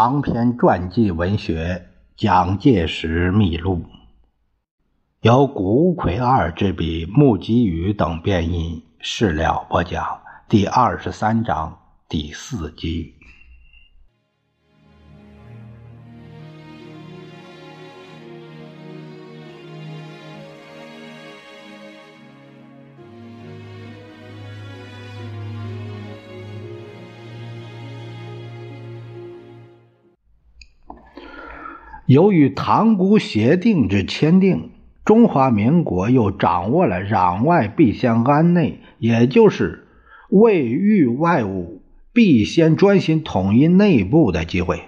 长篇传记文学《蒋介石秘录》，由古魁二之笔，木吉宇等编译，事了播讲第二十三章第四集。由于塘沽协定之签订，中华民国又掌握了攘外必先安内，也就是未遇外务必先专心统一内部的机会。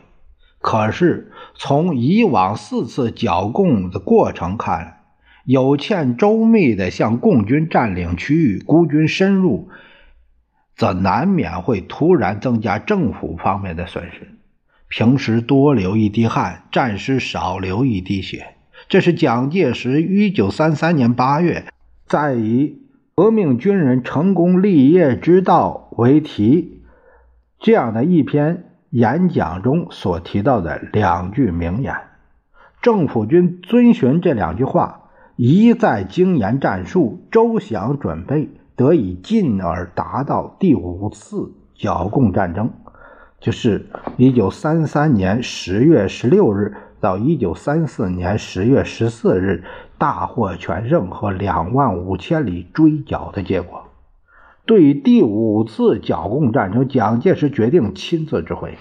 可是从以往四次剿共的过程看，有欠周密的向共军占领区域，孤军深入，则难免会突然增加政府方面的损失。平时多流一滴汗，战时少流一滴血。这是蒋介石一九三三年八月在以“革命军人成功立业之道”为题这样的一篇演讲中所提到的两句名言。政府军遵循这两句话，一再精研战术，周详准备，得以进而达到第五次剿共战争。就是一九三三年十月十六日到一九三四年十月十四日大获全胜和两万五千里追剿的结果。对第五次剿共战争，蒋介石决定亲自指挥。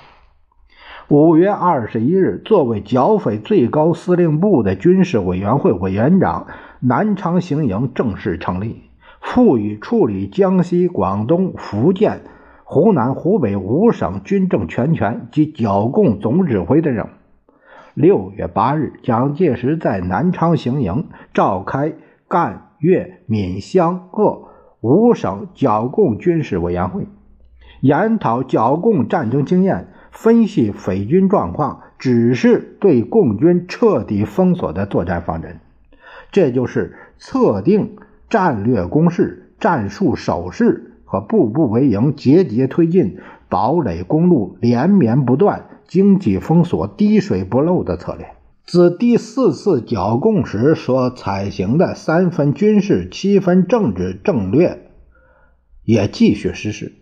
五月二十一日，作为剿匪最高司令部的军事委员会委员长，南昌行营正式成立，赋予处理江西、广东、福建。湖南、湖北五省军政全权及剿共总指挥的任务。六月八日，蒋介石在南昌行营召开赣、粤、闽、湘鄂五省剿共军事委员会，研讨剿共战争经验，分析匪军状况，指示对共军彻底封锁的作战方针。这就是测定战略攻势、战术手势。和步步为营、节节推进、堡垒公路连绵不断、经济封锁滴水不漏的策略，自第四次剿共时所采行的三分军事、七分政治政略，也继续实施。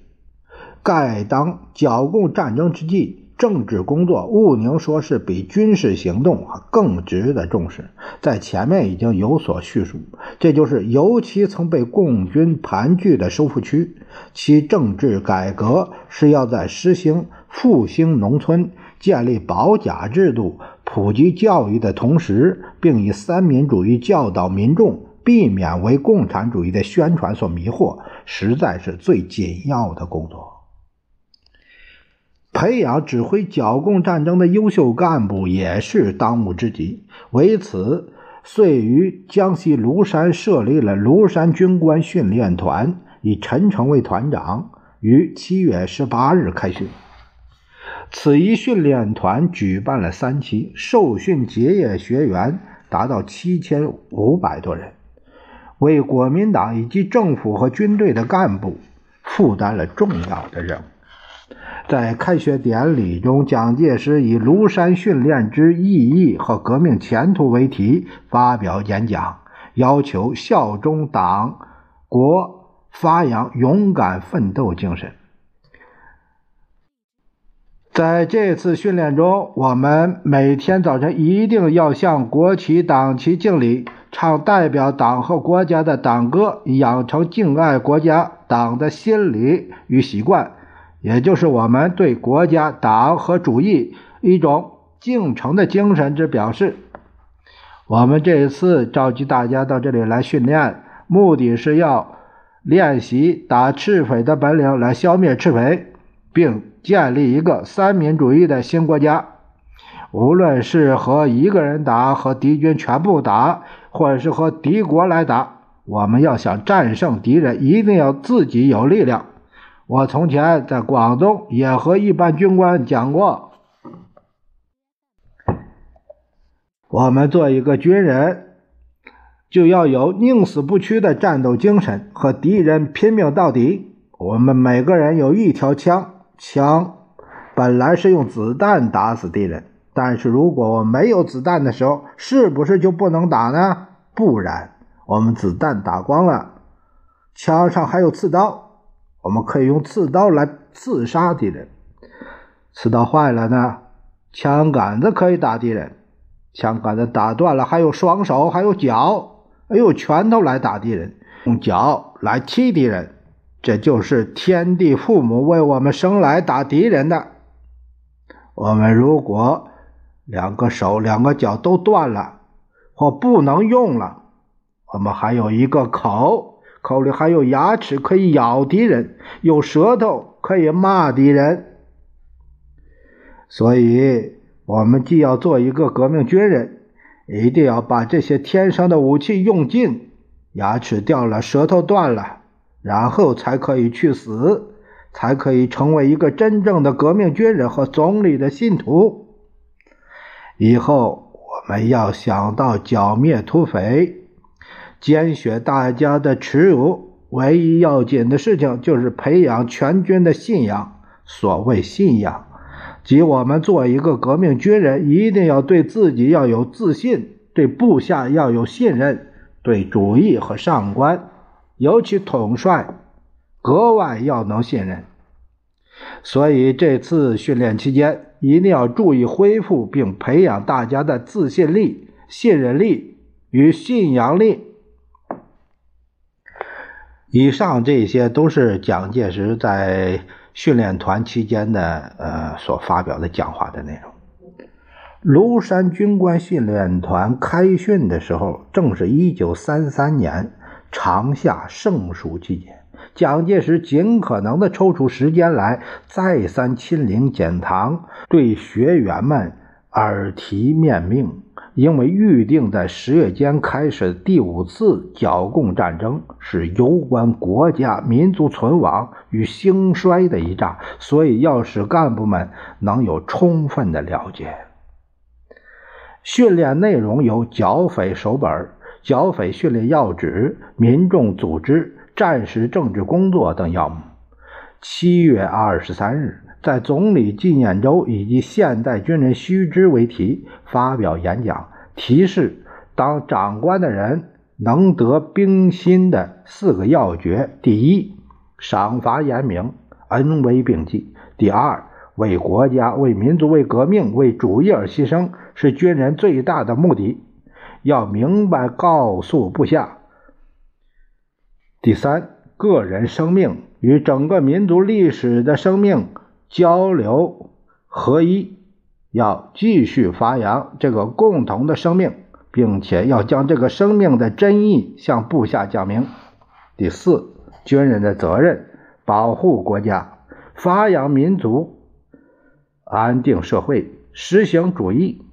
盖当剿共战争之际。政治工作，毋宁说是比军事行动更值得重视。在前面已经有所叙述，这就是尤其曾被共军盘踞的收复区，其政治改革是要在实行复兴农村、建立保甲制度、普及教育的同时，并以三民主义教导民众，避免为共产主义的宣传所迷惑，实在是最紧要的工作。培养指挥剿共战争的优秀干部也是当务之急。为此，遂于江西庐山设立了庐山军官训练团，以陈诚为团长，于七月十八日开训。此一训练团举办了三期，受训结业学员达到七千五百多人，为国民党以及政府和军队的干部负担了重要的任务。在开学典礼中，蒋介石以“庐山训练之意义和革命前途”为题发表演讲，要求效忠党国，发扬勇敢奋斗精神。在这次训练中，我们每天早晨一定要向国旗、党旗敬礼，唱代表党和国家的党歌，养成敬爱国家、党的心理与习惯。也就是我们对国家、党和主义一种敬诚的精神之表示。我们这一次召集大家到这里来训练，目的是要练习打赤匪的本领，来消灭赤匪，并建立一个三民主义的新国家。无论是和一个人打，和敌军全部打，或者是和敌国来打，我们要想战胜敌人，一定要自己有力量。我从前在广东也和一般军官讲过，我们做一个军人，就要有宁死不屈的战斗精神，和敌人拼命到底。我们每个人有一条枪，枪本来是用子弹打死敌人，但是如果我没有子弹的时候，是不是就不能打呢？不然，我们子弹打光了，枪上还有刺刀，我们可以用刺刀来刺杀敌人。刺刀坏了呢，枪杆子可以打敌人，枪杆子打断了，还有双手，还有脚，还有拳头来打敌人，用脚来踢敌人。这就是天地父母为我们生来打敌人的。我们如果两个手、两个脚都断了，或不能用了，我们还有一个口，口里还有牙齿可以咬敌人，有舌头可以骂敌人。所以，我们既要做一个革命军人，一定要把这些天生的武器用尽。牙齿掉了，舌头断了。然后才可以去死，才可以成为一个真正的革命军人和总理的信徒。以后我们要想到剿灭土匪、拣选大家的耻辱，唯一要紧的事情就是培养全军的信仰。所谓信仰，即我们做一个革命军人，一定要对自己要有自信，对部下要有信任，对主义和上官。尤其统帅格外要能信任，所以这次训练期间一定要注意恢复并培养大家的自信力、信任力与信仰力。以上这些都是蒋介石在训练团期间的呃所发表的讲话的内容。庐山军官训练团开训的时候，正是一九三三年。长夏盛暑期间，蒋介石尽可能的抽出时间来，再三亲临简堂，对学员们耳提面命。因为预定在十月间开始第五次剿共战争是攸关国家民族存亡与兴衰的一仗，所以要使干部们能有充分的了解。训练内容有剿匪手本。剿匪训练要旨、民众组织、战时政治工作等要目。七月二十三日，在总理纪念周以及现代军人须知为题发表演讲，提示当长官的人能得兵心的四个要诀：第一，赏罚严明，恩威并济；第二，为国家、为民族、为革命、为主义而牺牲，是军人最大的目的。要明白告诉部下。第三，个人生命与整个民族历史的生命交流合一，要继续发扬这个共同的生命，并且要将这个生命的真意向部下讲明。第四，军人的责任，保护国家，发扬民族，安定社会，实行主义。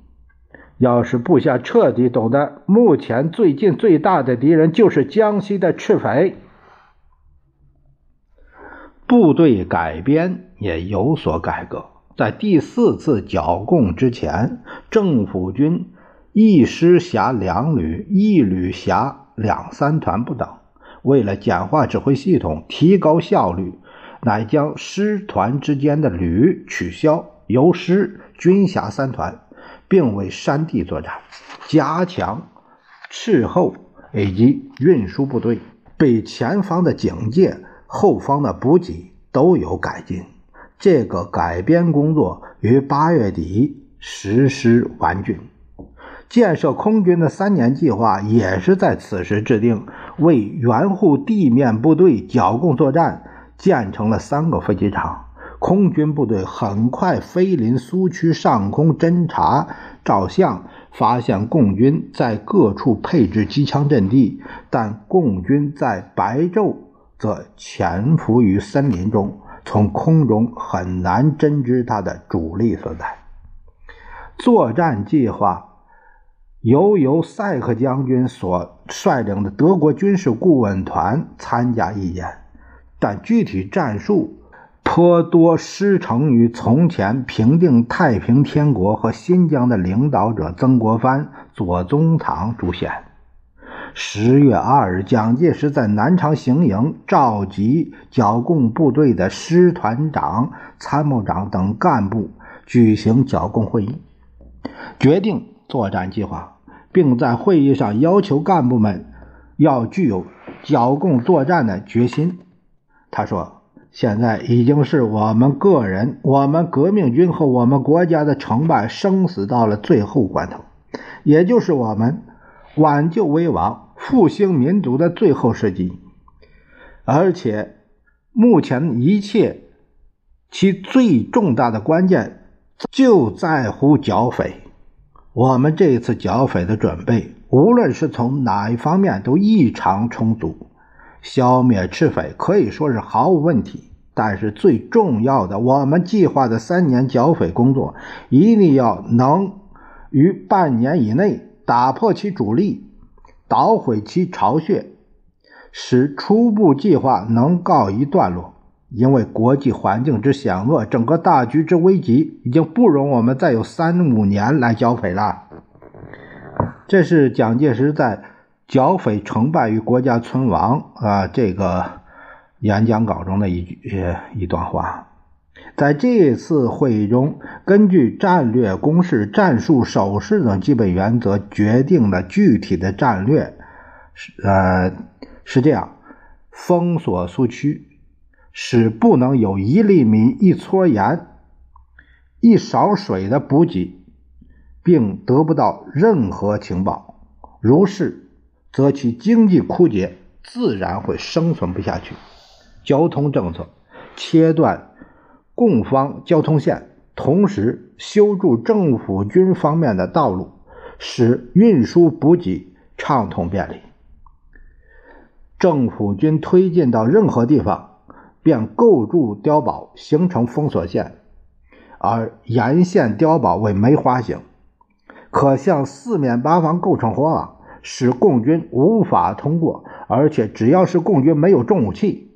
要是部下彻底懂得，目前最近最大的敌人就是江西的赤匪。部队改编也有所改革。在第四次剿共之前，政府军一师辖两旅，一旅辖两三团不等。为了简化指挥系统，提高效率，乃将师团之间的旅取消，由师军辖三团。并为山地作战，加强斥候以及运输部队，被前方的警戒、后方的补给都有改进。这个改编工作于八月底实施完竣。建设空军的三年计划也是在此时制定，为援护地面部队剿共作战，建成了三个飞机场。空军部队很快飞临苏区上空侦察照相，发现共军在各处配置机枪阵地，但共军在白昼则潜伏于森林中，从空中很难侦知它的主力所在。作战计划由由塞克将军所率领的德国军事顾问团参加意见，但具体战术。颇多师承于从前平定太平天国和新疆的领导者曾国藩、左宗棠主显。十月二日，蒋介石在南昌行营召集剿共部队的师团长、参谋长等干部举行剿共会议，决定作战计划，并在会议上要求干部们要具有剿共作战的决心。他说。现在已经是我们个人、我们革命军和我们国家的成败生死到了最后关头，也就是我们挽救危亡、复兴民族的最后时机。而且，目前一切其最重大的关键就在乎剿匪。我们这次剿匪的准备，无论是从哪一方面都异常充足。消灭赤匪可以说是毫无问题，但是最重要的，我们计划的三年剿匪工作一定要能于半年以内打破其主力，捣毁其巢穴，使初步计划能告一段落。因为国际环境之险恶，整个大局之危急，已经不容我们再有三五年来剿匪了。这是蒋介石在。剿匪成败与国家存亡啊！这个演讲稿中的一句一段话，在这次会议中，根据战略攻势、战术守势等基本原则决定了具体的战略是呃是这样：封锁苏区，使不能有一粒米、一撮盐、一勺水的补给，并得不到任何情报。如是。则其经济枯竭，自然会生存不下去。交通政策切断共方交通线，同时修筑政府军方面的道路，使运输补给畅通便利。政府军推进到任何地方，便构筑碉堡，形成封锁线，而沿线碉堡为梅花形，可向四面八方构成火网。使共军无法通过，而且只要是共军没有重武器，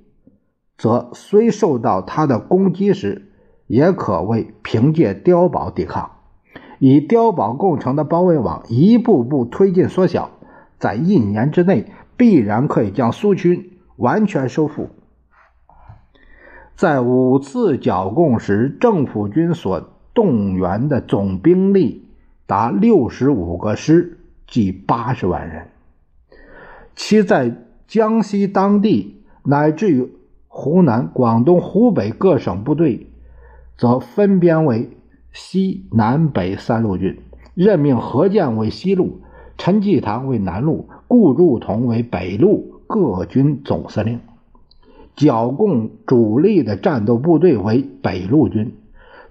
则虽受到他的攻击时，也可为凭借碉堡抵抗。以碉堡构成的包围网一步步推进缩小，在一年之内必然可以将苏区完全收复。在五次剿共时，政府军所动员的总兵力达六十五个师。即八十万人，其在江西当地乃至于湖南、广东、湖北各省部队，则分编为西南北三路军，任命何键为西路，陈济棠为南路，顾祝同为北路各军总司令。剿共主力的战斗部队为北路军。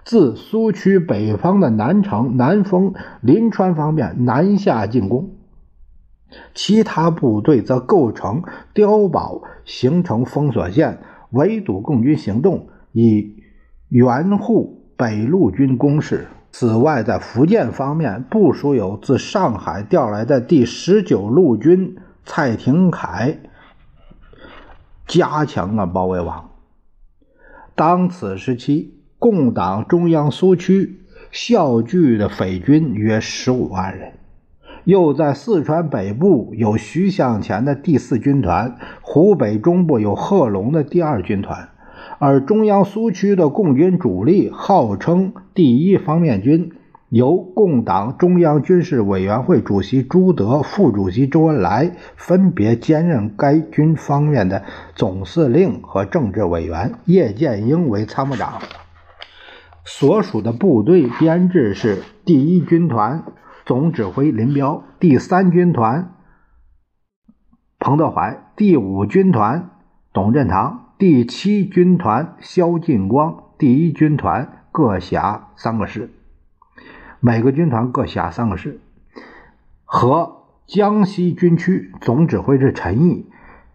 自苏区北方的南城、南丰、临川方面南下进攻，其他部队则构成碉堡，形成封锁线，围堵共军行动，以援护北路军攻势。此外，在福建方面部署有自上海调来的第十九路军蔡廷锴，加强了包围网。当此时期。共党中央苏区校聚的匪军约十五万人，又在四川北部有徐向前的第四军团，湖北中部有贺龙的第二军团，而中央苏区的共军主力号称第一方面军。由共党中央军事委员会主席朱德、副主席周恩来分别兼任该军方面的总司令和政治委员，叶剑英为参谋长。所属的部队编制是：第一军团总指挥林彪，第三军团彭德怀，第五军团董振堂，第七军团萧劲光，第一军团各辖三个师，每个军团各辖三个师。和江西军区总指挥是陈毅，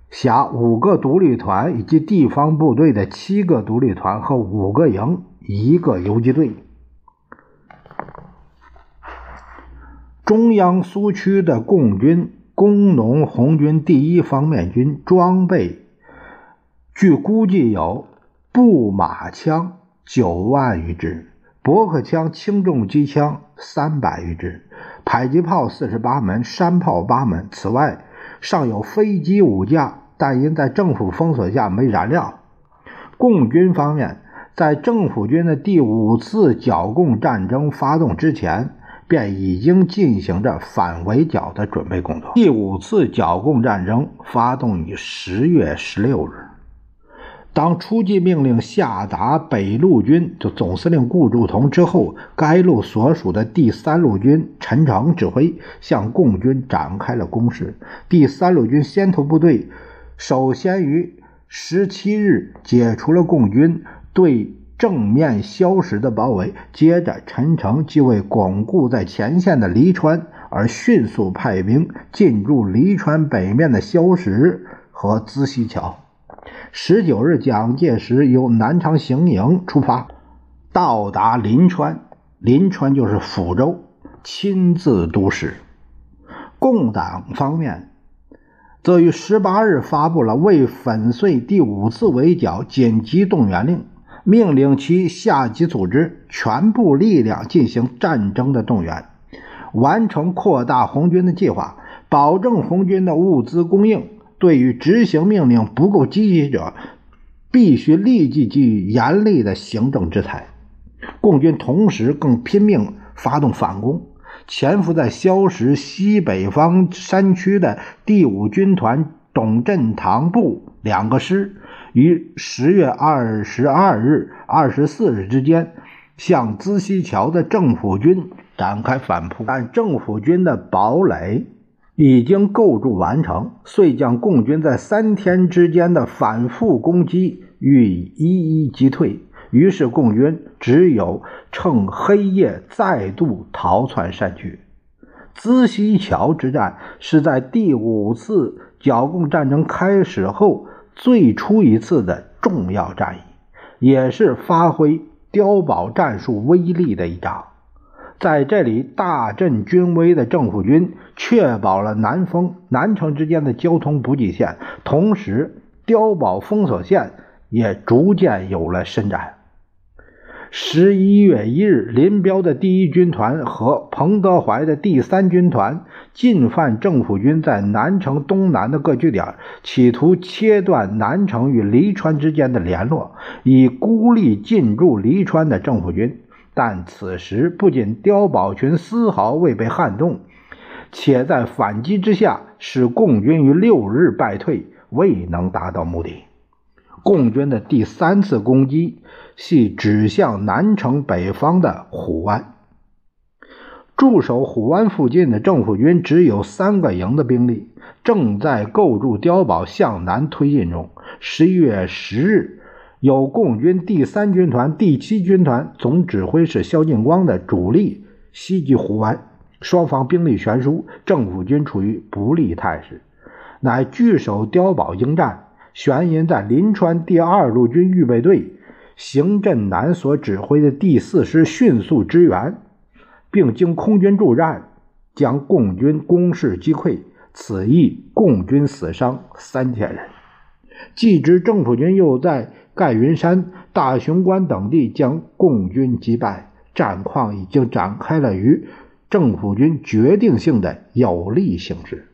辖五个独立团以及地方部队的七个独立团和五个营。一个游击队，中央苏区的共军工农红军第一方面军装备，据估计有步马枪九万余支，驳壳枪轻重机枪三百余支，迫击炮四十八门，山炮八门。此外，尚有飞机五架，但因在政府封锁下没燃料。共军方面，在政府军的第五次剿共战争发动之前，便已经进行着反围剿的准备工作。第五次剿共战争发动于十月十六日。当出击命令下达北路军就总司令顾祝同之后，该路所属的第三路军陈诚指挥向共军展开了攻势。第三路军先头部队首先于十七日解除了共军对正面消食的包围，接着陈诚即为巩固在前线的黎川而迅速派兵进驻黎川北面的消食和资溪桥。十九日，蒋介石由南昌行营出发，到达临川。临川就是抚州，亲自督使。共党方面，则于十八日发布了为粉碎第五次围剿紧急动员令，命令其下级组织全部力量进行战争的动员，完成扩大红军的计划，保证红军的物资供应。对于执行命令不够积极者，必须立即给予严厉的行政制裁。共军同时更拼命发动反攻，潜伏在萧石西北方山区的第五军团董振堂部两个师，于十月二十二日、二十四日之间，向资溪桥的政府军展开反扑，但政府军的堡垒。已经构筑完成，遂将共军在三天之间的反复攻击予以一一击退。于是，共军只有趁黑夜再度逃窜山区。资溪桥之战是在第五次剿共战争开始后最初一次的重要战役，也是发挥碉堡战术威力的一仗。在这里大振军威的政府军，确保了南丰、南城之间的交通补给线，同时碉堡封锁线也逐渐有了伸展。十一月一日，林彪的第一军团和彭德怀的第三军团进犯政府军在南城东南的各据点，企图切断南城与黎川之间的联络，以孤立进驻黎川的政府军。但此时不仅碉堡群丝毫未被撼动，且在反击之下，使共军于六日败退，未能达到目的。共军的第三次攻击系指向南城北方的虎湾。驻守虎湾附近的政府军只有三个营的兵力，正在构筑碉堡向南推进中。十一月十日。有共军第三军团、第七军团总指挥是萧劲光的主力袭击虎湾，双方兵力悬殊，政府军处于不利态势，乃据守碉堡应战。悬银在临川第二路军预备队邢振南所指挥的第四师迅速支援，并经空军助战，将共军攻势击溃。此役共军死伤三千人。继之，政府军又在。盖云山、大雄关等地将共军击败，战况已经展开了与政府军决定性的有利形势。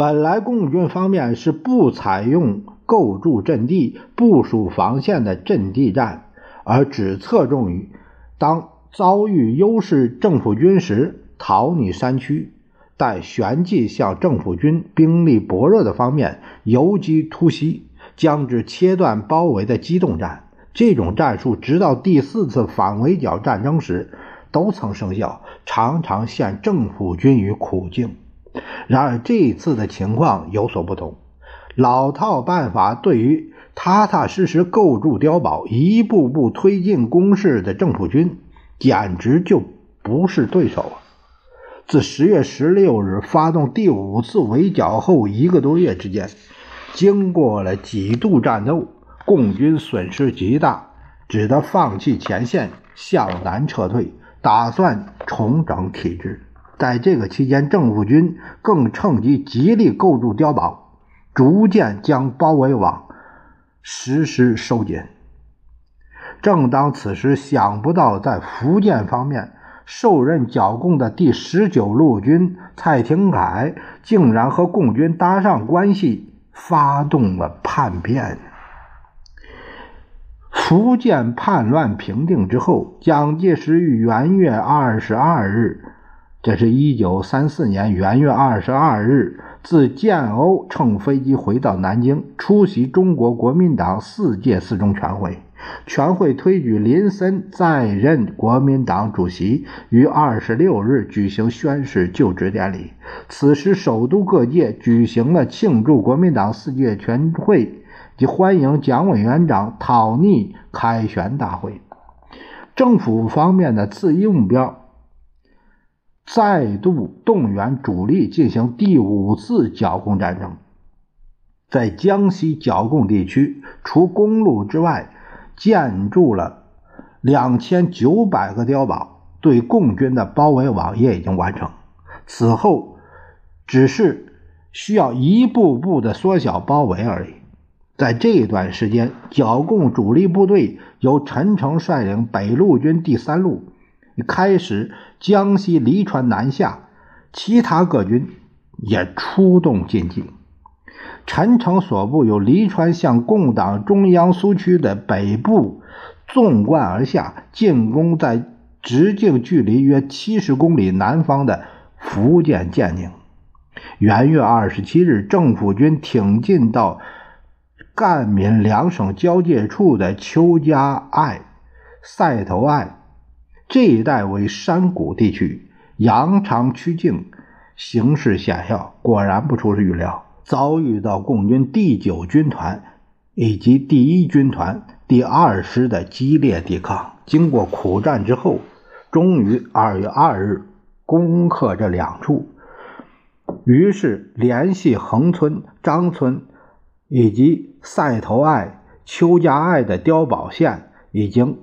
本来共军方面是不采用构筑阵地、部署防线的阵地战，而只侧重于当遭遇优势政府军时逃离山区，待旋即向政府军兵力薄弱的方面游击突袭。将之切断包围的机动战，这种战术直到第四次反围剿战争时都曾生效，常常陷政府军于苦境。然而这一次的情况有所不同，老套办法对于踏踏实实构筑碉堡、一步步推进攻势的政府军，简直就不是对手啊。自十月十六日发动第五次围剿后一个多月之间。经过了几度战斗，共军损失极大，只得放弃前线，向南撤退，打算重整体制。在这个期间，政府军更趁机极力构筑碉堡，逐渐将包围网实施收紧。正当此时，想不到在福建方面受任剿共的第十九路军蔡廷锴竟然和共军搭上关系，发动了叛变。福建叛乱平定之后，蒋介石于元月二十二日，这是一九三四年元月二十二日，自建瓯乘飞机回到南京，出席中国国民党四届四中全会。全会推举林森在任国民党主席，于二十六日举行宣誓就职典礼。此时，首都各界举行了庆祝国民党四届全会及欢迎蒋委员长讨逆凯旋大会。政府方面的次一目标，再度动员主力进行第五次剿共战争。在江西剿共地区，除公路之外，建筑了两千九百个碉堡，对共军的包围网也已经完成。此后，只是需要一步步的缩小包围而已。在这一段时间，剿共主力部队由陈诚率领北路军第三路开始江西黎川南下，其他各军也出动进击。陈诚所部由黎川向共党中央苏区的北部纵贯而下，进攻在直径距离约七十公里南方的福建建宁。元月二十七日，政府军挺进到赣闽两省交界处的邱家隘、赛头隘这一带为山谷地区，扬长曲径，形势险要。果然不出预料。遭遇到共军第九军团以及第一军团第二师的激烈抵抗，经过苦战之后，终于二月二日攻克这两处。于是联系横村、张村以及赛头隘、邱家隘的碉堡线已经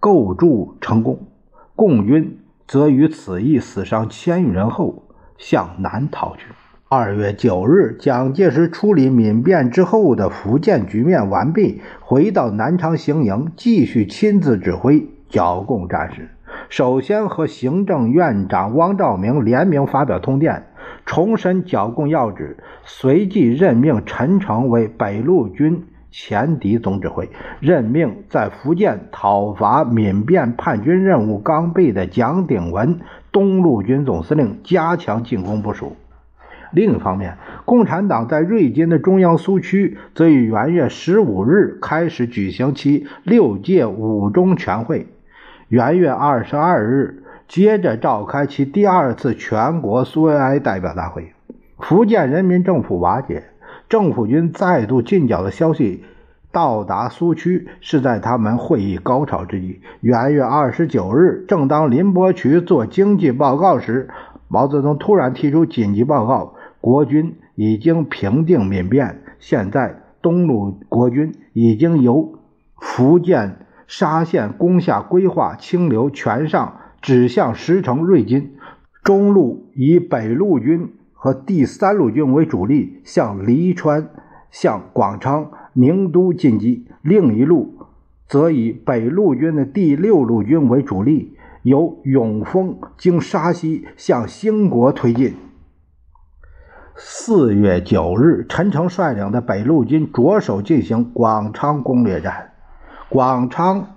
构筑成功，共军则于此役死伤千余人后向南逃去。二月九日，蒋介石处理闽变之后的福建局面完毕，回到南昌行营，继续亲自指挥剿共战事。首先和行政院长汪兆铭联名发表通电，重申剿共要旨，随即任命陈诚为北路军前敌总指挥，任命在福建讨伐民变叛军任务刚备的蒋鼎文东路军总司令，加强进攻部署。另一方面，共产党在瑞金的中央苏区则于元月十五日开始举行其六届五中全会，元月二十二日接着召开其第二次全国苏维埃代表大会。福建人民政府瓦解，政府军再度进剿的消息到达苏区，是在他们会议高潮之际。元月二十九日，正当林伯渠做经济报告时，毛泽东突然提出紧急报告。国军已经平定民变，现在东路国军已经由福建沙县攻下规划清流全上，指向石城瑞金。中路以北路军和第三路军为主力，向黎川、向广昌、宁都进击；另一路则以北路军的第六路军为主力，由永丰经沙溪向兴国推进。四月九日，陈诚率领的北路军着手进行广昌攻略战。广昌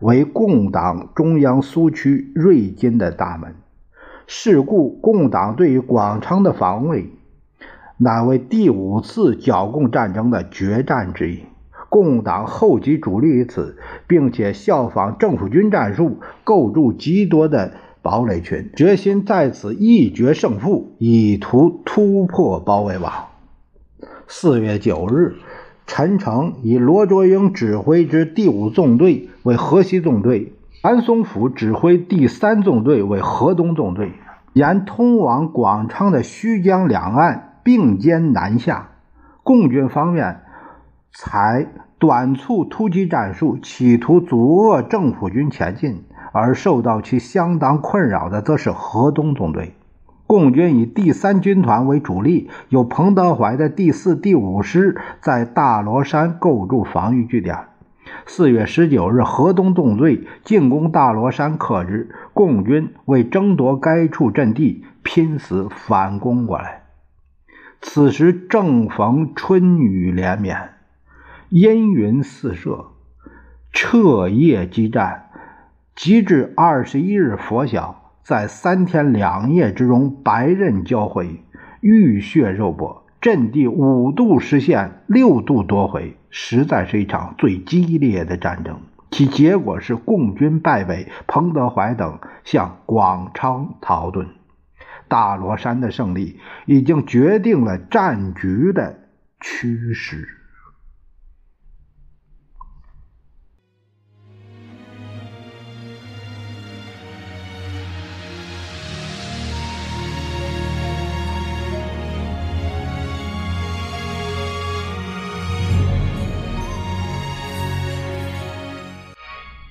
为共党中央苏区瑞金的大门，是故共党对于广昌的防卫，乃为第五次剿共战争的决战之一。共党后集主力于此，并且效仿政府军战术，构筑极多的。堡垒群决心在此一决胜负，以图突破包围网。四月九日，陈诚以罗卓英指挥之第五纵队为河西纵队，韩松甫指挥第三纵队为河东纵队，沿通往广昌的胥江两岸并肩南下。共军方面采短促突击战术，企图阻遏政府军前进。而受到其相当困扰的，则是河东纵队。共军以第三军团为主力，由彭德怀的第四、第五师在大罗山构筑防御据点。四月十九日，河东纵队进攻大罗山克日，共军为争夺该处阵地，拼死反攻过来。此时正逢春雨连绵，阴云四射，彻夜激战，及至二十一日拂晓，在三天两夜之中，白刃交辉，浴血肉搏，阵地五度失陷，六度夺回，实在是一场最激烈的战争。其结果是共军败北，彭德怀等向广昌逃遁。大罗山的胜利已经决定了战局的趋势。